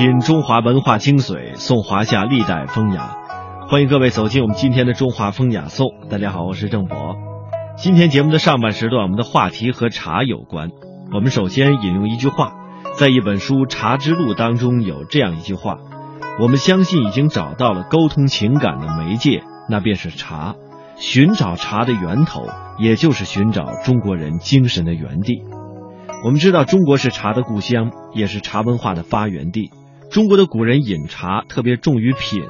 品中华文化精髓，颂华夏历代风雅。欢迎各位走进我们今天的中华风雅颂。大家好，我是郑博。今天节目的上半时段，我们的话题和茶有关。我们首先引用一句话，在一本书《茶之路》当中有这样一句话：我们相信已经找到了沟通情感的媒介，那便是茶。寻找茶的源头，也就是寻找中国人精神的原地。我们知道，中国是茶的故乡，也是茶文化的发源地。中国的古人饮茶特别重于品，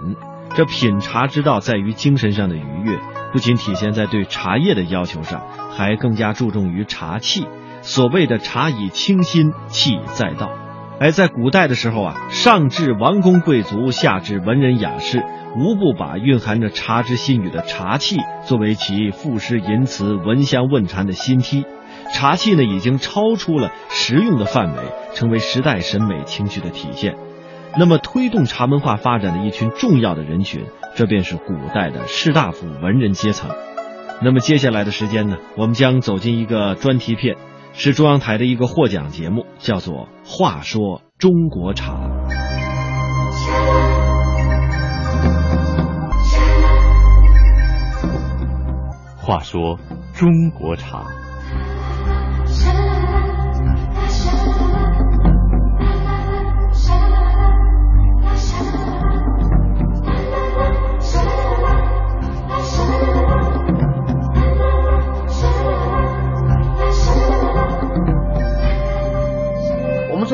这品茶之道在于精神上的愉悦，不仅体现在对茶叶的要求上，还更加注重于茶器。所谓的茶以清心，气以载道。而在古代的时候啊，上至王公贵族，下至文人雅士，无不把蕴含着茶之心语的茶器作为其赋诗吟词、闻香问禅的新梯。茶器呢，已经超出了实用的范围，成为时代审美情绪的体现。那么，推动茶文化发展的一群重要的人群，这便是古代的士大夫文人阶层。那么，接下来的时间呢，我们将走进一个专题片，是中央台的一个获奖节目，叫做《话说中国茶》。话说中国茶。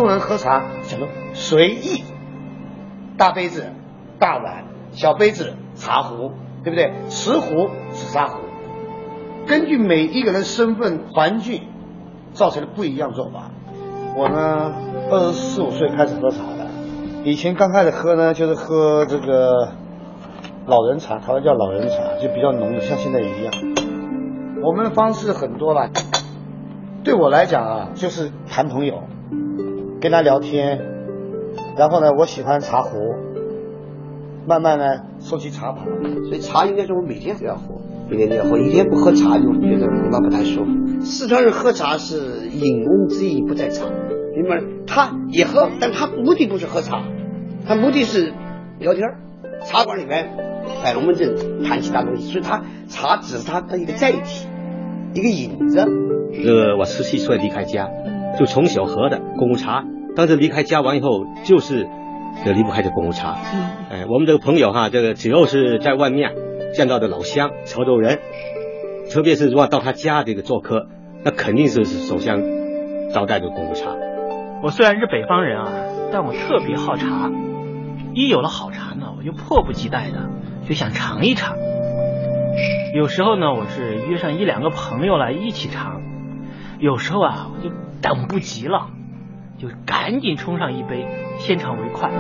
中人喝茶讲究随意，大杯子、大碗、小杯子、茶壶，对不对？瓷壶、紫砂壶，根据每一个人身份、环境，造成了不一样做法。我呢，二十四五岁开始喝茶的，以前刚开始喝呢，就是喝这个老人茶，台湾叫老人茶，就比较浓的，像现在一样。我们的方式很多了，对我来讲啊，就是谈朋友。跟他聊天，然后呢，我喜欢茶壶，慢慢呢收集茶盘，所以茶应该是我每天都要喝，每天都要喝，一天不喝茶就觉得那不太舒服。四川人喝茶是饮翁之意不在茶，明白？他也喝，但他目的不是喝茶，他目的是聊天茶馆里面摆龙门阵，谈其他东西，所以他茶只是他的一个载体，一个引子。呃，我十七岁离开家。就从小喝的功夫茶，当时离开家完以后，就是这离不开这功夫茶。嗯，哎，我们这个朋友哈，这个只要是在外面见到的老乡、潮州人，特别是如果到他家这个做客，那肯定是首先招待的功夫茶。我虽然是北方人啊，但我特别好茶。一有了好茶呢，我就迫不及待的就想尝一尝。有时候呢，我是约上一两个朋友来一起尝；有时候啊，我就。等不及了，就赶紧冲上一杯，先尝为快。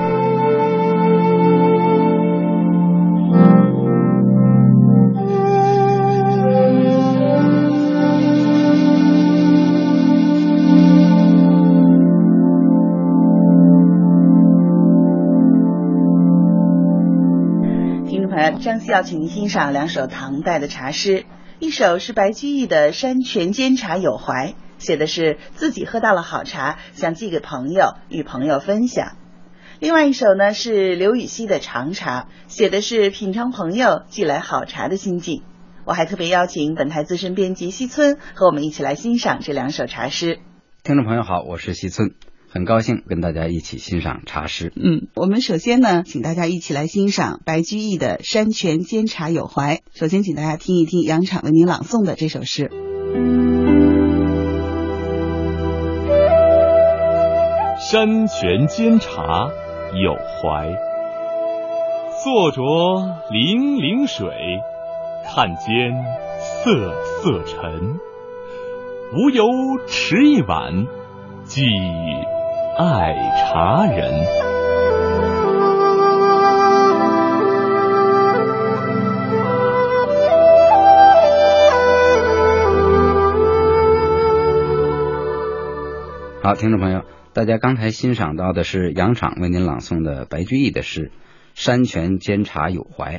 听众朋友，张希要请您欣赏两首唐代的茶诗，一首是白居易的《山泉煎茶有怀》。写的是自己喝到了好茶，想寄给朋友，与朋友分享。另外一首呢是刘禹锡的《长茶》，写的是品尝朋友寄来好茶的心境。我还特别邀请本台资深编辑西村和我们一起来欣赏这两首茶诗。听众朋友好，我是西村，很高兴跟大家一起欣赏茶诗。嗯，我们首先呢，请大家一起来欣赏白居易的《山泉煎茶有怀》。首先，请大家听一听杨敞为您朗诵的这首诗。山泉煎茶有怀，坐着泠泠水，看间瑟瑟尘。无由持一碗，寄爱茶人。好，听众朋友。大家刚才欣赏到的是杨敞为您朗诵的白居易的诗《山泉煎茶有怀》。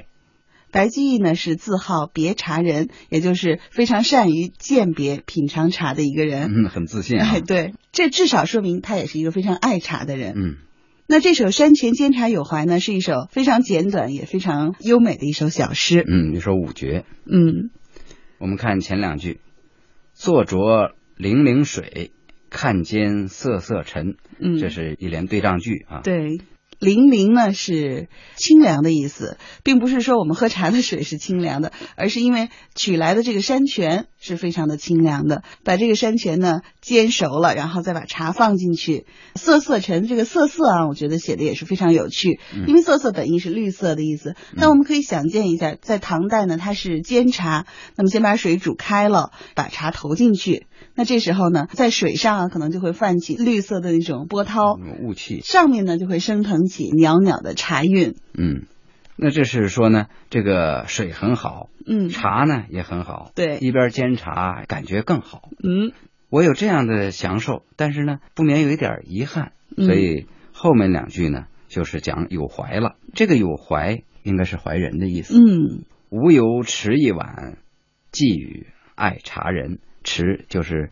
白居易呢是自号别茶人，也就是非常善于鉴别品尝茶的一个人。嗯，很自信啊。对，这至少说明他也是一个非常爱茶的人。嗯，那这首《山泉煎茶有怀》呢，是一首非常简短也非常优美的一首小诗。嗯，一首五绝。嗯，我们看前两句：坐酌泠泠水，看间瑟瑟尘。嗯，这是一连对仗句啊。对。泠泠呢是清凉的意思，并不是说我们喝茶的水是清凉的，而是因为取来的这个山泉是非常的清凉的。把这个山泉呢煎熟了，然后再把茶放进去。瑟瑟沉，这个瑟瑟啊，我觉得写的也是非常有趣，因为瑟瑟本意是绿色的意思。那我们可以想见一下，在唐代呢，它是煎茶，那么先把水煮开了，把茶投进去。那这时候呢，在水上啊，可能就会泛起绿色的那种波涛，雾气，上面呢就会升腾起袅袅的茶韵。嗯，那这是说呢，这个水很好，嗯，茶呢也很好，对，一边煎茶感觉更好。嗯，我有这样的享受，但是呢，不免有一点遗憾，所以后面两句呢，就是讲有怀了。这个有怀应该是怀人的意思。嗯，无由持一碗，寄与爱茶人。持就是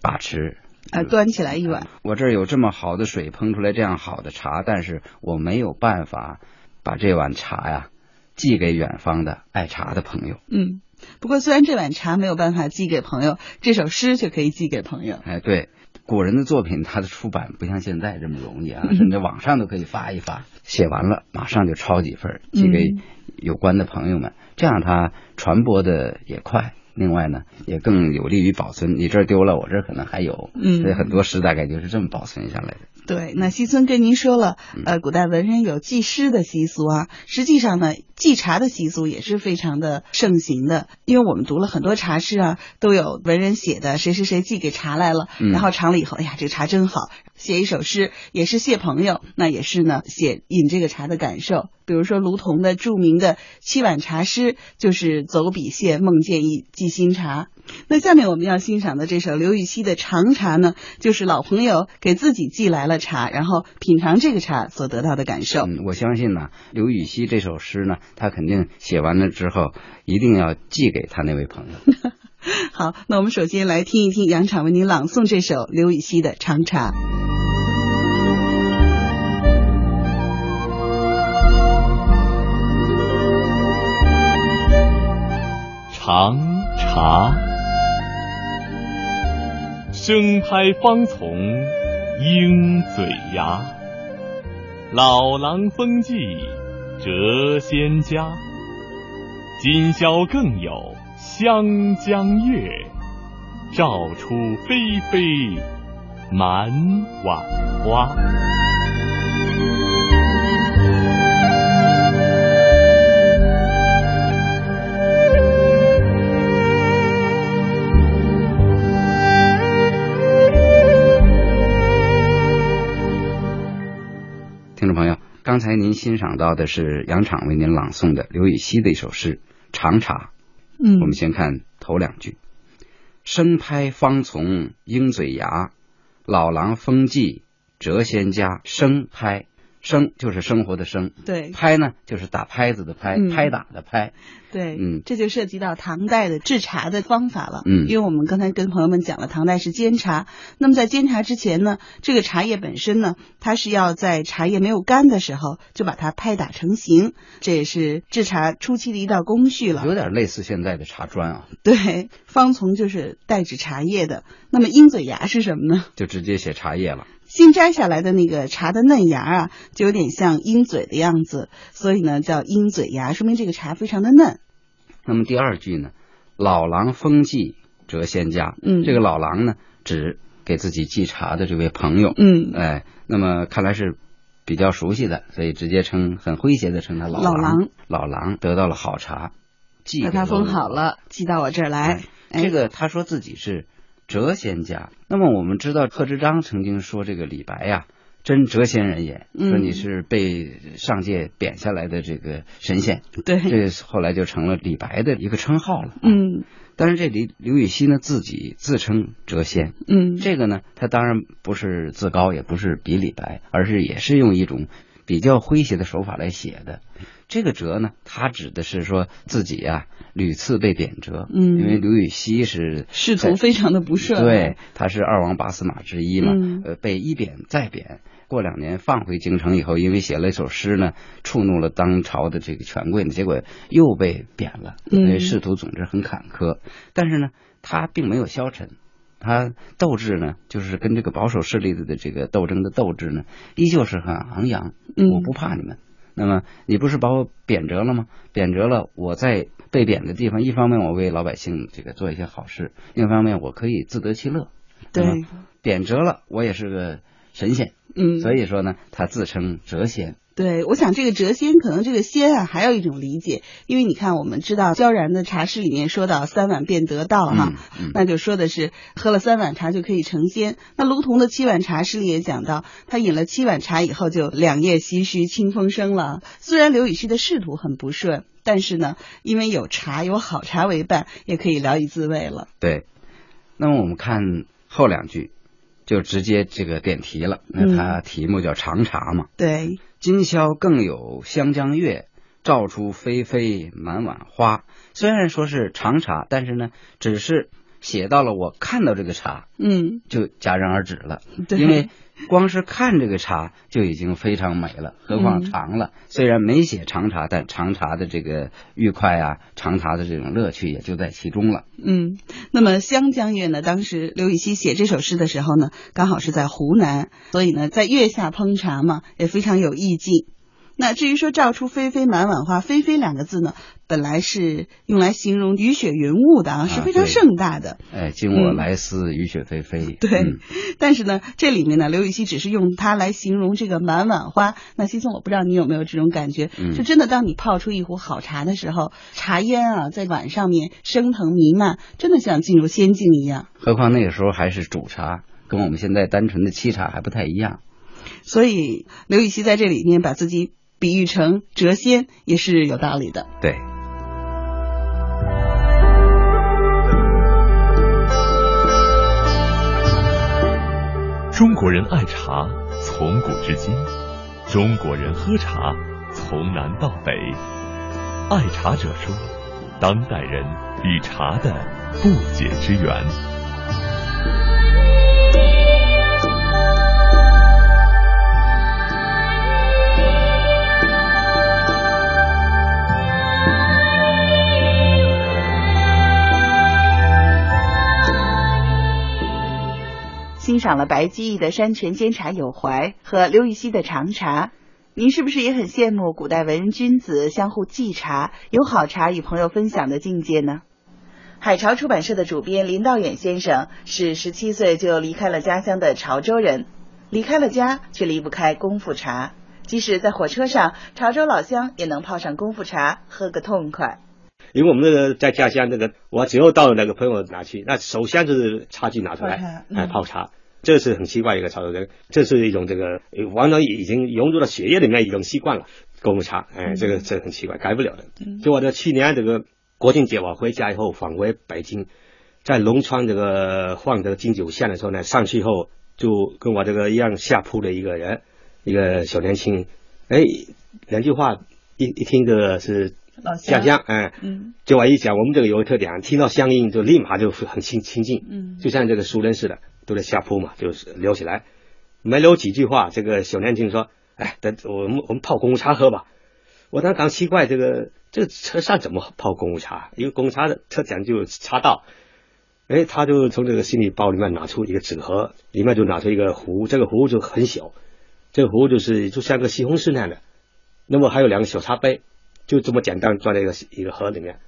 把持，啊，端起来一碗。我这儿有这么好的水，烹出来这样好的茶，但是我没有办法把这碗茶呀寄给远方的爱茶的朋友。嗯，不过虽然这碗茶没有办法寄给朋友，这首诗却可以寄给朋友。哎，对，古人的作品，它的出版不像现在这么容易啊，甚至网上都可以发一发，写完了马上就抄几份寄给有关的朋友们，这样它传播的也快。另外呢，也更有利于保存。你这儿丢了，我这儿可能还有。嗯，所以很多诗大概就是这么保存下来的。对，那西村跟您说了，呃，古代文人有寄诗的习俗啊。实际上呢，寄茶的习俗也是非常的盛行的。因为我们读了很多茶诗啊，都有文人写的，谁谁谁寄给茶来了，然后尝了以后，哎呀，这个茶真好，写一首诗，也是谢朋友，那也是呢，写饮这个茶的感受。比如说卢仝的著名的七碗茶诗，就是走笔谢梦见一寄新茶。那下面我们要欣赏的这首刘禹锡的长茶呢，就是老朋友给自己寄来了茶，然后品尝这个茶所得到的感受。嗯，我相信呢，刘禹锡这首诗呢，他肯定写完了之后，一定要寄给他那位朋友。好，那我们首先来听一听杨昶为您朗诵这首刘禹锡的长茶。长茶，生拍方从鹰嘴牙，老狼风纪谪仙家。今宵更有湘江月，照出霏霏满碗花。刚才您欣赏到的是杨敞为您朗诵的刘禹锡的一首诗《长茶》。嗯，我们先看头两句：生拍方从鹰嘴牙，老狼风纪谪仙家。生拍，生就是生活的生，对；拍呢就是打拍子的拍，拍打的拍。对，嗯，这就涉及到唐代的制茶的方法了。嗯，因为我们刚才跟朋友们讲了，唐代是煎茶。那么在煎茶之前呢，这个茶叶本身呢，它是要在茶叶没有干的时候就把它拍打成型，这也是制茶初期的一道工序了。有点类似现在的茶砖啊。对，方从就是代指茶叶的。那么鹰嘴芽是什么呢？就直接写茶叶了。新摘下来的那个茶的嫩芽啊，就有点像鹰嘴的样子，所以呢叫鹰嘴芽，说明这个茶非常的嫩。那么第二句呢，老狼风纪谪仙家。嗯，这个老狼呢，指给自己寄茶的这位朋友。嗯，哎，那么看来是比较熟悉的，所以直接称很诙谐的称他老老狼。老狼得到了好茶，寄把它封好了，寄到我这儿来。哎、这个他说自己是谪仙家。那么我们知道贺知章曾经说这个李白呀。真谪仙人也，说你是被上界贬下来的这个神仙，对，这后来就成了李白的一个称号了。嗯，但是这里刘禹锡呢自己自称谪仙，嗯，这个呢他当然不是自高，也不是比李白，而是也是用一种比较诙谐的手法来写的。这个谪呢，他指的是说自己啊屡次被贬谪，嗯，因为刘禹锡是仕途非常的不顺，对，他是二王八司马之一嘛，嗯、呃，被一贬再贬。过两年放回京城以后，因为写了一首诗呢，触怒了当朝的这个权贵呢，结果又被贬了，因为仕途总之很坎坷。但是呢，他并没有消沉，他斗志呢，就是跟这个保守势力的这个斗争的斗志呢，依旧是很昂扬。我不怕你们。那么你不是把我贬谪了吗？贬谪了，我在被贬的地方，一方面我为老百姓这个做一些好事，另一方面我可以自得其乐。对，贬谪了，我也是个神仙。嗯，所以说呢，他自称谪仙。对，我想这个谪仙可能这个仙啊，还有一种理解，因为你看，我们知道萧然的茶诗里面说到三碗便得道哈，那就说的是喝了三碗茶就可以成仙。那卢仝的七碗茶诗里也讲到，他饮了七碗茶以后就两夜唏嘘清风生了。虽然刘禹锡的仕途很不顺，但是呢，因为有茶有好茶为伴，也可以聊以自慰了。对，那么我们看后两句。就直接这个点题了，那它题目叫长茶嘛。对，今宵更有湘江月，照出霏霏满碗花。虽然说是长茶，但是呢，只是写到了我看到这个茶，嗯，就戛然而止了。对，因为。光是看这个茶就已经非常美了，何况尝了。虽然没写尝茶，但尝茶的这个愉快啊，尝茶的这种乐趣也就在其中了。嗯，那么湘江月呢？当时刘禹锡写这首诗的时候呢，刚好是在湖南，所以呢，在月下烹茶嘛，也非常有意境。那至于说“照出霏霏满碗花”，“霏霏”两个字呢，本来是用来形容雨雪云雾的啊，是非常盛大的。哎，今我来思雨雪霏霏。对，但是呢，这里面呢，刘禹锡只是用它来形容这个满碗花。那西松，我不知道你有没有这种感觉？嗯，就真的，当你泡出一壶好茶的时候，茶烟啊在碗上面升腾弥漫，真的像进入仙境一样。何况那个时候还是煮茶，跟我们现在单纯的沏茶还不太一样。所以刘禹锡在这里面把自己。比喻成谪仙也是有道理的。对，中国人爱茶从古至今，中国人喝茶从南到北。爱茶者说，当代人与茶的不解之缘。欣赏了白居易的山泉煎茶有怀和刘禹锡的长茶，您是不是也很羡慕古代文人君子相互寄茶，有好茶与朋友分享的境界呢？海潮出版社的主编林道远先生是十七岁就离开了家乡的潮州人，离开了家却离不开功夫茶，即使在火车上，潮州老乡也能泡上功夫茶喝个痛快。因为我们那个在家乡那个，我只要到那个朋友那去，那首先就是茶具拿出来，哎泡茶。这是很奇怪一个操作，这这是一种这个完全已经融入到血液里面一种习惯了。功夫茶，哎，这个这很奇怪，改不了的。就我的去年这个国庆节我回家以后返回北京，在龙川这个换这个金九线的时候呢，上去以后就跟我这个一样下铺的一个人，一个小年轻，哎，两句话一一听这个是家乡，哎，嗯，就我一讲，我们这个有个特点，听到乡音就立马就很亲亲近，嗯，就像这个熟人似的。都在下铺嘛，就是聊起来，没聊几句话，这个小年轻说：“哎，等我们我们泡功夫茶喝吧。”我当时刚奇怪，这个这个车上怎么泡功夫茶？因为功夫茶的特讲究茶道。哎，他就从这个行李包里面拿出一个纸盒，里面就拿出一个壶，这个壶就很小，这个壶就是就像个西红柿那样的。那么还有两个小茶杯，就这么简单装在一个一个盒里面。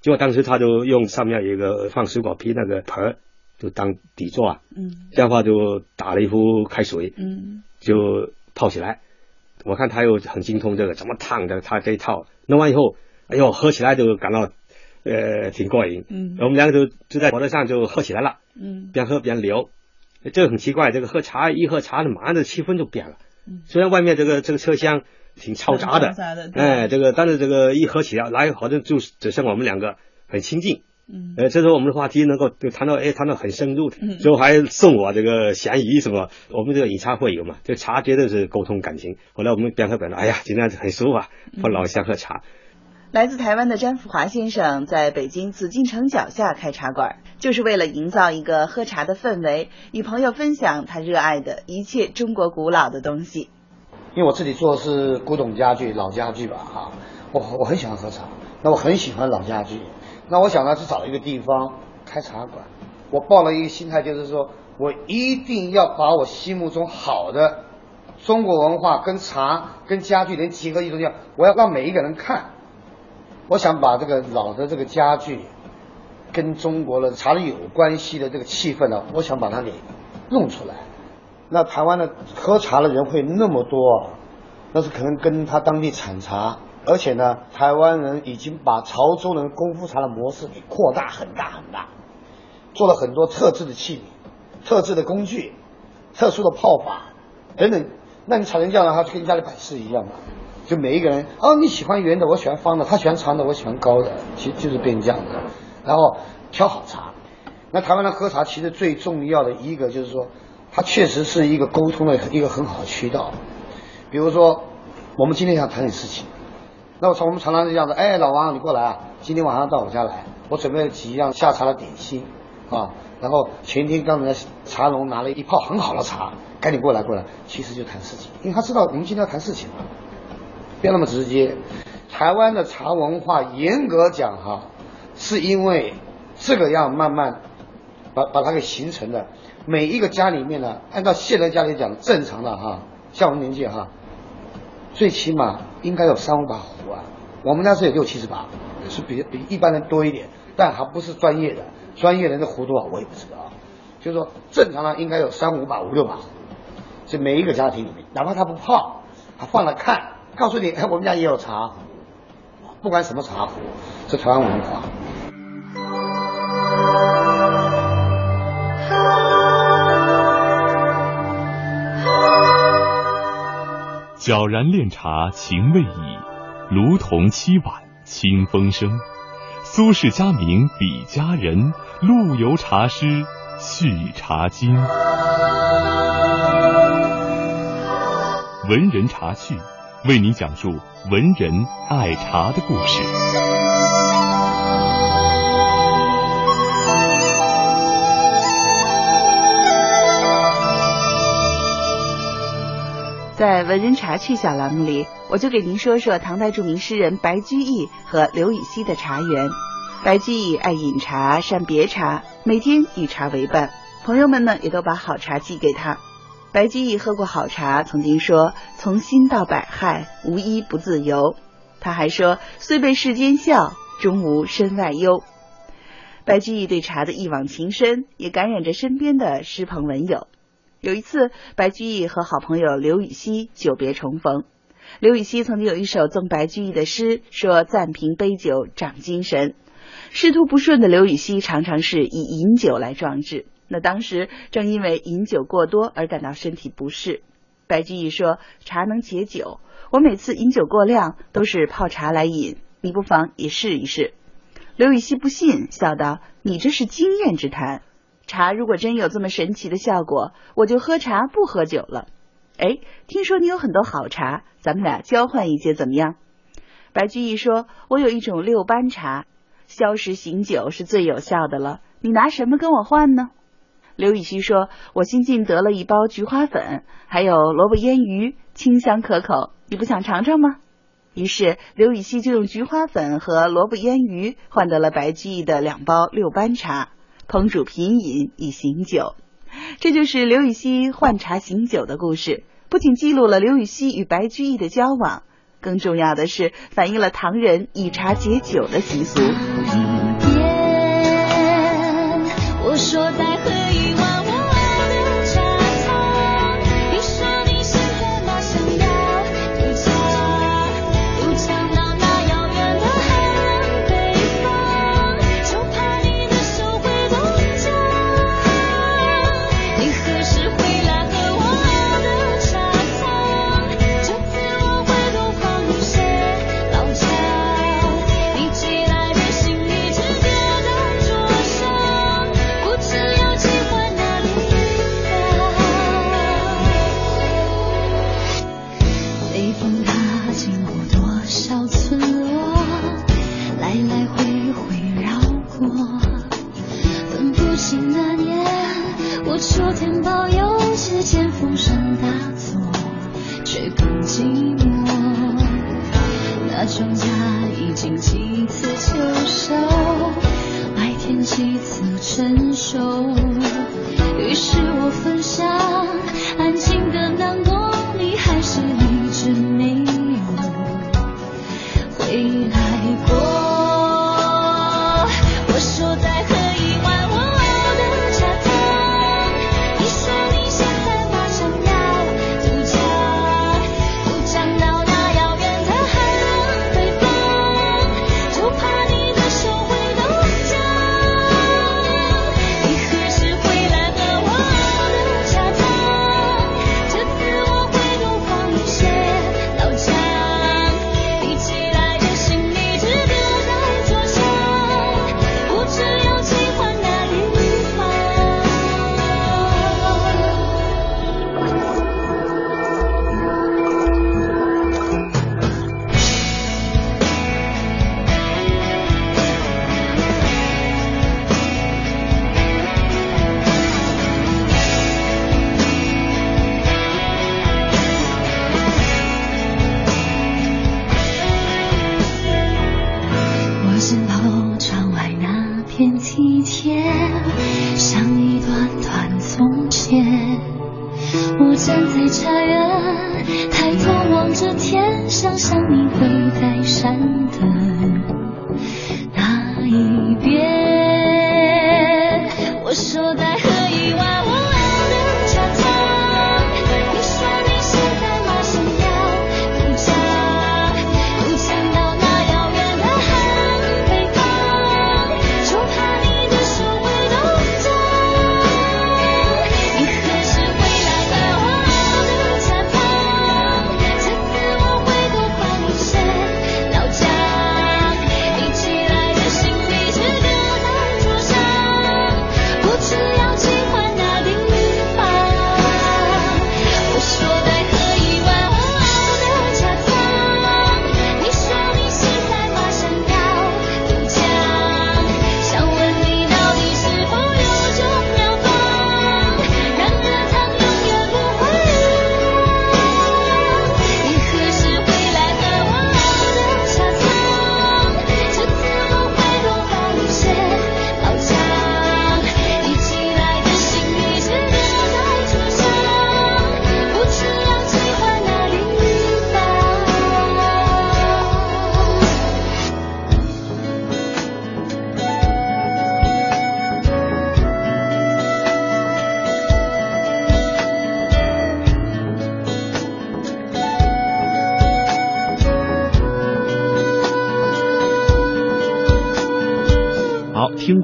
结果当时他就用上面一个放水果皮那个盆儿。就当底座啊，嗯，这样的话就打了一壶开水，嗯，就泡起来。我看他又很精通这个怎么烫的，他这一套弄完以后，哎呦，喝起来就感到呃挺过瘾。嗯，我们两个就就在火车上就喝起来了，嗯，边喝边聊。这个很奇怪，这个喝茶一喝茶，马上这气氛就变了。嗯，虽然外面这个这个车厢挺嘈杂的，哎，这个但是这个一喝起来，来好像就只剩我们两个很亲近。嗯，呃，这时候我们的话题能够就谈到，哎，谈到很深入，最后还送我这个咸鱼什么。我们这个饮茶会友嘛，这茶绝对是沟通感情。后来我们边喝边聊，哎呀，今天很舒服啊，和老乡喝茶。来自台湾的詹福华先生在北京紫禁城脚下开茶馆，就是为了营造一个喝茶的氛围，与朋友分享他热爱的一切中国古老的东西。因为我自己做的是古董家具、老家具吧，哈，我我很喜欢喝茶，那我很喜欢老家具，那我想呢是找一个地方开茶馆。我抱了一个心态，就是说我一定要把我心目中好的中国文化跟茶跟家具连结合一种样，我要让每一个人看。我想把这个老的这个家具，跟中国的茶的有关系的这个气氛呢，我想把它给弄出来。那台湾的喝茶的人会那么多，那是可能跟他当地产茶，而且呢，台湾人已经把潮州人功夫茶的模式给扩大很大很大，做了很多特制的器皿、特制的工具、特殊的泡法等等。那你产成这样的话，就跟家里摆设一样嘛。就每一个人哦，你喜欢圆的，我喜欢方的，他喜欢长的，我喜欢高的，其实就是变成这样的。然后挑好茶，那台湾人喝茶其实最重要的一个就是说，它确实是一个沟通的一个很好的渠道。比如说，我们今天想谈点事情，那我常我们常常这样子，哎，老王你过来啊，今天晚上到我家来，我准备了几样下茶的点心啊，然后前天刚才茶农拿了一泡很好的茶，赶紧过来过来，其实就谈事情，因为他知道我们今天要谈事情嘛。别那么直接，台湾的茶文化严格讲哈，是因为这个样慢慢把把它给形成的。每一个家里面呢，按照现在家里讲正常的哈，像我们年纪哈，最起码应该有三五把壶啊。我们家是有六七十把，是比比一般人多一点，但还不是专业的。专业人的壶多少我也不知道，就是说正常的应该有三五把五六把，这每一个家庭里面，哪怕他不泡，他放了看。告诉你，哎，我们家也有茶，不管什么茶壶，是台湾文化。皎然炼茶情未已，炉铜七碗清风生。苏轼佳名比佳人，陆游茶诗续茶经。文人茶趣。为您讲述文人爱茶的故事。在文人茶趣小栏目里，我就给您说说唐代著名诗人白居易和刘禹锡的茶园。白居易爱饮茶，善别茶，每天以茶为伴，朋友们呢也都把好茶寄给他。白居易喝过好茶，曾经说：“从心到百害，无一不自由。”他还说：“虽被世间笑，终无身外忧。”白居易对茶的一往情深，也感染着身边的诗朋文友。有一次，白居易和好朋友刘禹锡久别重逢，刘禹锡曾经有一首赠白居易的诗，说：“暂凭杯酒长精神。”仕途不顺的刘禹锡常常是以饮酒来壮志。那当时正因为饮酒过多而感到身体不适，白居易说茶能解酒，我每次饮酒过量都是泡茶来饮，你不妨也试一试。刘禹锡不信，笑道：“你这是经验之谈，茶如果真有这么神奇的效果，我就喝茶不喝酒了。”哎，听说你有很多好茶，咱们俩交换一些怎么样？白居易说：“我有一种六班茶，消食醒酒是最有效的了，你拿什么跟我换呢？”刘禹锡说：“我新进得了一包菊花粉，还有萝卜腌鱼，清香可口，你不想尝尝吗？”于是刘禹锡就用菊花粉和萝卜腌鱼换得了白居易的两包六班茶，烹煮品饮以醒酒。这就是刘禹锡换茶醒酒的故事，不仅记录了刘禹锡与白居易的交往，更重要的是反映了唐人以茶解酒的习俗。我说待会。寂寞。那庄稼已经几次秋收，麦田几次成熟，于是我分享安静的难过，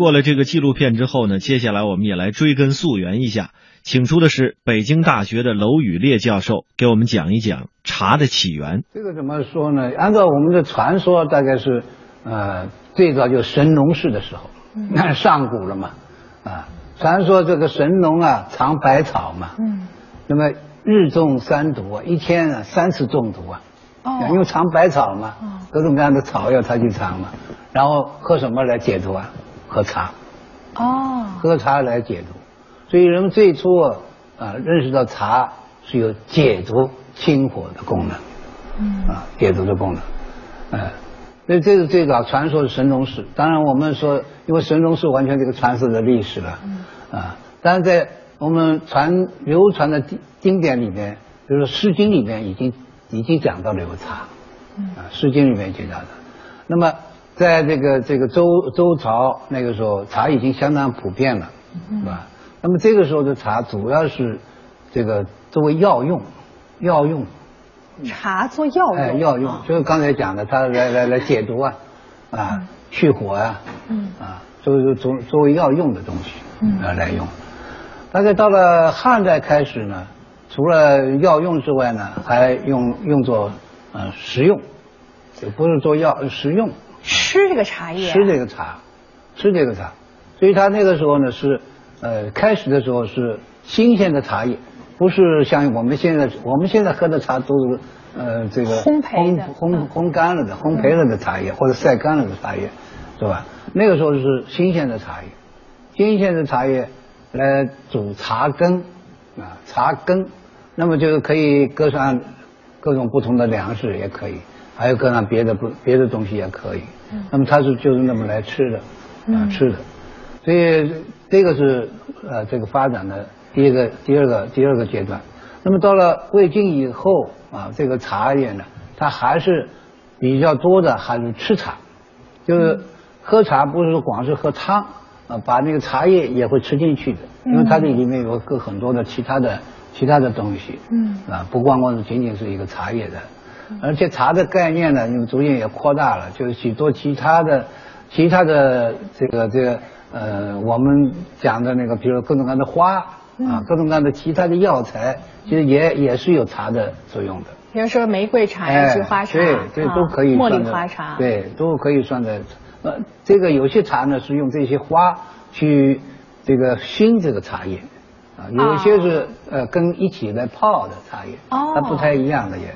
过了这个纪录片之后呢，接下来我们也来追根溯源一下，请出的是北京大学的娄宇烈教授，给我们讲一讲茶的起源。这个怎么说呢？按照我们的传说，大概是，呃，最早就神农氏的时候，那是上古了嘛，啊，传说这个神农啊尝百草嘛，嗯，那么日中三毒啊，一天啊三次中毒啊，哦因为尝百草嘛，各种各样的草药他去尝嘛，然后喝什么来解毒啊？喝茶，哦，喝茶来解毒，所以人们最初啊啊认识到茶是有解毒清火的功能。嗯啊，解毒的功能，哎，所以这是最早传说的神农氏。当然，我们说，因为神农氏完全这个传说的历史了，啊，但是在我们传流传的经经典里面，比如说《诗经》里面已经已经讲到了有茶，啊，《诗经》里面已经讲到。那么，在这个这个周周朝那个时候，茶已经相当普遍了，是吧？那么这个时候的茶主要是这个作为药用，药用。茶做药用，哎，药用就是刚才讲的，它来来来解毒啊，啊，去火啊、嗯啊，作为作作为药用的东西，嗯啊来用。大概到了汉代开始呢，除了药用之外呢，还用用作呃食用，也不是做药，食用。吃这个茶叶，吃这个茶，吃这个茶，所以他那个时候呢是，呃，开始的时候是新鲜的茶叶，不是像我们现在我们现在喝的茶都是呃这个烘焙的烘烘烘干了的、烘焙了的茶叶或者晒干了的茶叶，是吧？那个时候是新鲜的茶叶，新鲜的茶叶来煮茶羹啊，茶羹，那么就是可以搁上各种不同的粮食也可以，还有搁上别的不别的东西也可以。那么它是就是那么来吃的啊吃的，所以这个是呃这个发展的第一个第二个第二个阶段。那么到了魏晋以后啊，这个茶叶呢，它还是比较多的还是吃茶，就是喝茶不是说光是喝汤啊，把那个茶叶也会吃进去的，因为它这里面有个很多的其他的其他的东西，嗯。啊，不光光是仅仅是一个茶叶的，而且茶的概念呢，因为逐渐也扩大了，就是许多其他的其他的这个这个呃，我们讲的那个，比如各种各样的花啊，各种各样的其他的药材，其实也也是有茶的作用的。比如说玫瑰茶呀、菊花茶，哎对对啊都可以茉莉花茶，，对，都可以算在。呃，这个有些茶呢是用这些花去这个熏这个茶叶，啊，有一些是呃跟一起来泡的茶叶，哦。它不太一样的也，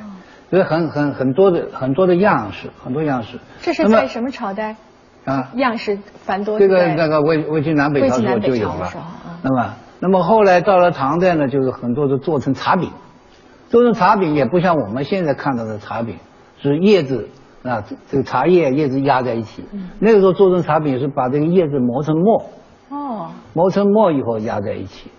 所以很很很多的很多的样式，很多样式。这是在什么朝代？啊？样式繁多这个那个魏魏晋南北朝时候就有了。那么那么后来到了唐代呢，就是很多都做成茶饼，做成茶饼也不像我们现在看到的茶饼是叶子啊，这这个茶叶叶子压在一起。嗯那个时候做成茶饼是把这个叶子磨成沫，哦，磨成沫以后压在一起，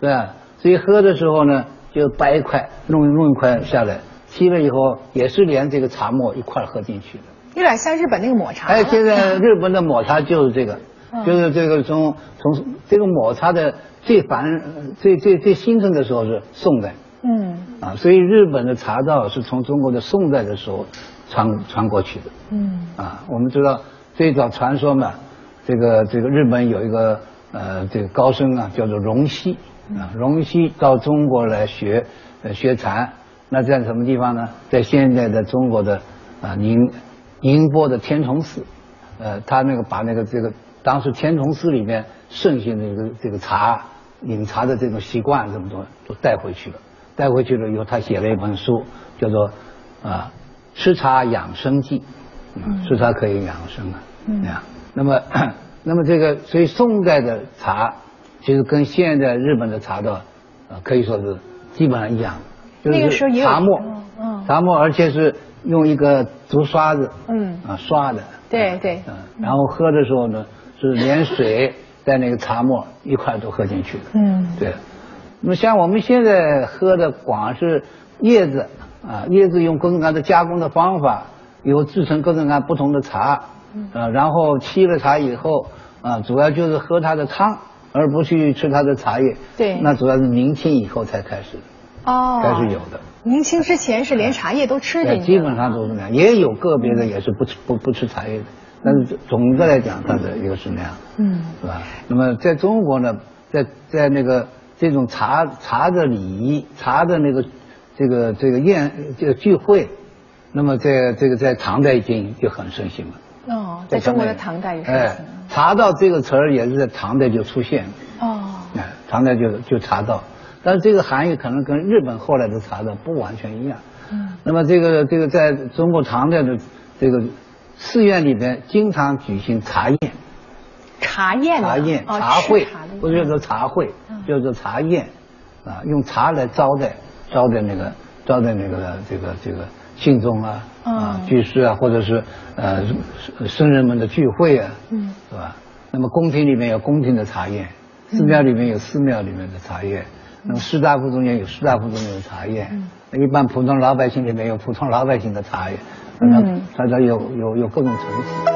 对吧？所以喝的时候呢，就掰一块，弄弄一块下来，沏了以后也是连这个茶沫一块喝进去的。有点像日本那个抹茶。哎，现在日本的抹茶就是这个，嗯就是这个从从这个抹茶的最繁呃最最最兴盛的时候是宋代嗯啊，所以日本的茶道是从中国的宋代的时候传传过去的嗯啊。我们知道最早传说嘛，这个这个日本有一个呃这个高僧啊，叫做荣西啊，荣西到中国来学呃学禅，那在什么地方呢？在现在的中国的啊宁宁波的天童寺，呃，他那个把那个这个当时天童寺里面盛行的这个这个茶饮茶的这种习惯这么多都带回去了，带回去了以后，他写了一本书，叫做啊吃茶养生记，嗯，吃茶可以养生啊，嗯这样。那么那么这个所以宋代的茶其实跟现在日本的茶道啊可以说是基本上一样，就是那个时候也有茶沫，嗯茶沫，而且是用一个竹刷子嗯，啊刷的，对对，嗯，然后喝的时候呢是连水带那个茶沫一块都喝进去的，嗯对。那么像我们现在喝的光是叶子啊，叶子用各种各样的加工的方法，有制成各种各样不同的茶，啊，然后沏了茶以后啊，主要就是喝它的汤，而不去吃它的茶叶。对那主要是明清以后才开始，哦，该是有的。明清之前是连茶叶都吃对，进去，基本上都是那样，也有个别的也是不吃不不吃茶叶的，但是总的来讲，它的一个是那样，嗯是吧？那么在中国呢，在在那个这种茶茶的礼仪、茶的那个这个这个宴这个聚会，那么在这个在唐代已经就很盛行了。哦，在中国的唐代也是。哎，茶道这个词儿也是在唐代就出现了。哦，哎，唐代就就茶道，但是这个含义可能跟日本后来的茶道不完全一样。嗯那么这个这个在中国唐代的这个寺院里边，经常举行茶宴、茶宴呢茶宴、哦茶会不是叫做茶会，叫做茶宴，啊，用茶来招待招待那个招待那个这个这个信众啊啊嗯居士啊，或者是呃僧人们的聚会啊，嗯是吧？那么宫廷里面有宫廷的茶宴，寺庙里面有寺庙里面的茶宴，那么士大夫中间有士大夫中间的茶宴，一般普通老百姓里面有普通老百姓的茶叶，那嗯它它有有有各种层次。